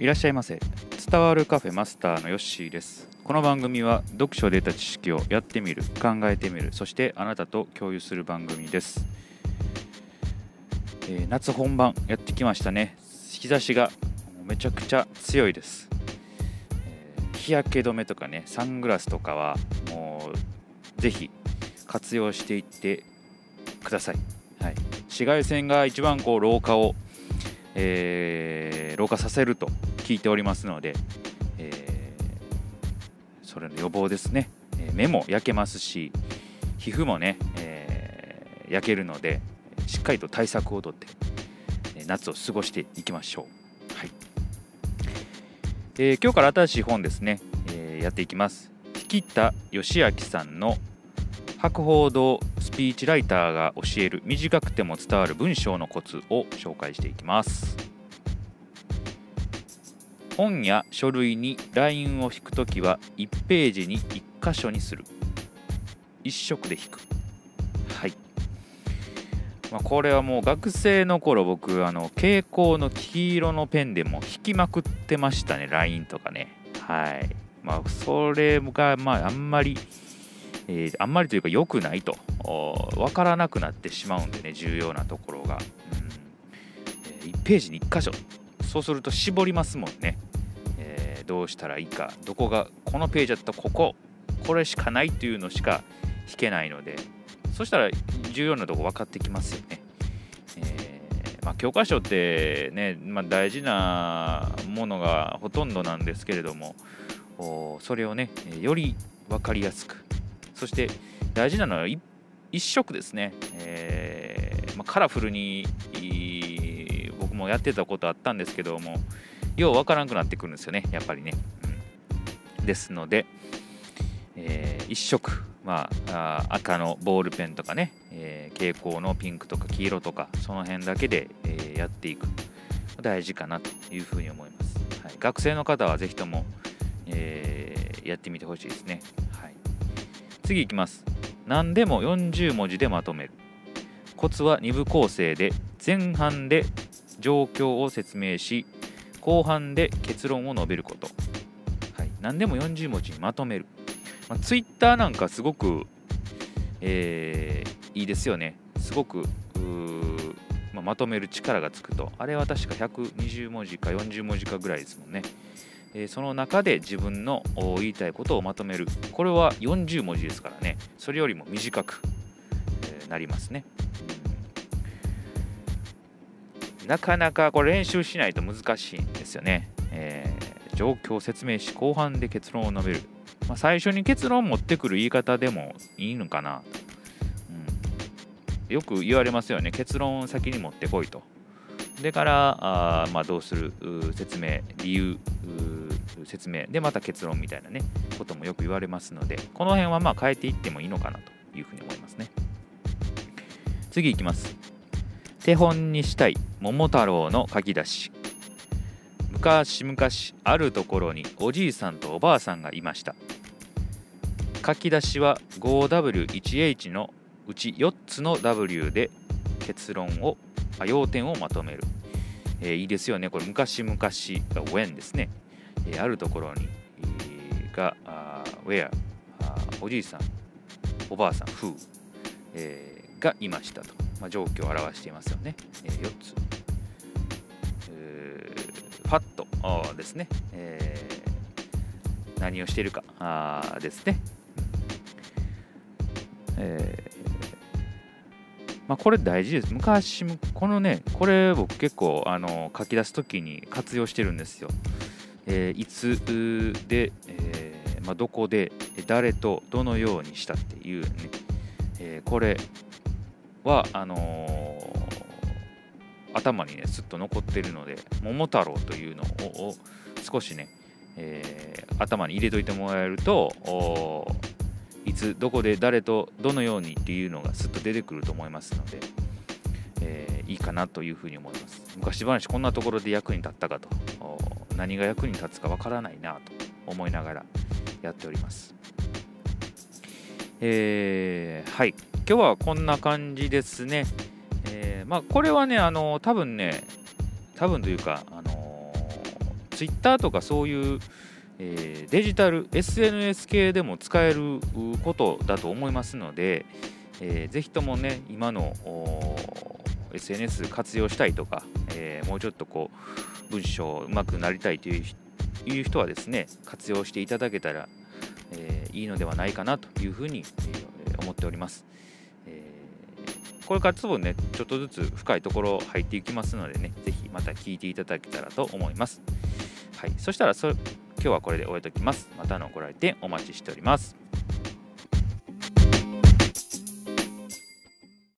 いらっしゃいませ。伝わるカフェマスターのヨッシーです。この番組は読書で得た知識をやってみる考えてみるそしてあなたと共有する番組です、えー夏本番やってきましたね。日差しがめちゃくちゃ強いです、えー日焼け止めとかねサングラスとかはもうぜひ活用していってください、はい、紫外線が一番こう老化をえー老化させると聞いておりますので、えーそれの予防ですね、え目も焼けますし皮膚もね、えー焼けるのでしっかりと対策をとって、夏を過ごしていきましょう、はい。えー今日から新しい本ですね、えーやっていきます。引田義明さんの博報堂スピーチライターが教える短くても伝わる文章のコツを紹介していきます。本や書類にラインを引くときは1ページに1箇所にする。1色で引く。はい、まあ、これはもう学生の頃僕あの蛍光の黄色のペンでも引きまくってましたねラインとかね。はい。まあそれがまああんまりえーあんまりというか良くないと。分からなくなってしまうんでね重要なところが、うん。え1ページに1箇所。そうすると絞りますもんね、えーどうしたらいいか。どこがこのページだとここ。これしかないというのしか引けないので。そしたら重要なとこ分かってきますよね、えーまあ、教科書ってね、まあ、大事なものがほとんどなんですけれどもそれをねより分かりやすくそして大事なのは一一色ですね、えーまあ、カラフルに僕もやってたことあったんですけどもようわからなくなってくるんですよねやっぱりね、うん、ですので、えー一色、まあ、赤のボールペンとかね、えー蛍光のピンクとか黄色とかその辺だけで、えーやっていく。大事かなというふうに思います、はい、学生の方はぜひとも、えーやってみてほしいですね、次いきます。何でも40文字でまとめる。コツは2部構成で前半で状況を説明し後半で結論を述べること、はい、何でも40文字にまとめる、まあ、ツイッターなんかすごく、えーいいですよね。すごくままとめる力がつくと。あれは確か120文字か40文字かぐらいですもんね。その中で自分の言いたいことをまとめる。これは40文字ですからね。それよりも短く、なりますね、なかなかこれ練習しないと難しいんですよね、えー状況を説明し後半で結論を述べる、まあ、最初に結論を持ってくる言い方でもいいのかな、うん、よく言われますよね。結論を先に持ってこいと。でからあまあ、どうする？説明。理由？説明でまた結論みたいなねこともよく言われますのでこの辺はまあ変えていってもいいのかなというふうに思いますね。次いきます。手本にしたい桃太郎の書き出し。昔々あるところにおじいさんとおばあさんがいました。書き出しは 5W1H のうち4つの W で結論を要点をまとめる、えーいいですよね。これ昔々が when ですね、えあるところに、えーがあー where あおじいさんおばあさん who、えーがいましたと、まあ、状況を表していますよね、え4つ、えファット。ですね、えー何をしているか。あですね、えーまあ、これ大事です。昔、このね、これ僕結構あの書き出すときに活用してるんですよ。えいつで、えまあ、どこで、誰とどのようにしたっていうね、えこれはあの頭にね、すっと残ってるので、桃太郎というのを少しね、えー頭に入れといてもらえると、いつどこで誰とどのようにっていうのがすっと出てくると思いますので、えーいいかなというふうに思います。昔話こんなところで役に立ったかと。何が役に立つかわからないなと思いながらやっております。えーはい。今日はこんな感じですね、えーまあこれはねあの多分ね多分というかあの Twitter とかそういうえー、デジタル SNS 系でも使えることだと思いますので、えー、ぜひともね今の SNS 活用したいとか、えー、もうちょっとこう文章うまくなりたいという人はですね活用していただけたら、えー、いいのではないかなというふうに、え、思っております、え、これからつぼねちょっとずつ深いところ入っていきますのでねぜひまた聞いていただけたらと思います。はいそしたらそ今日はこれで終えておきます。またのご来店お待ちしております。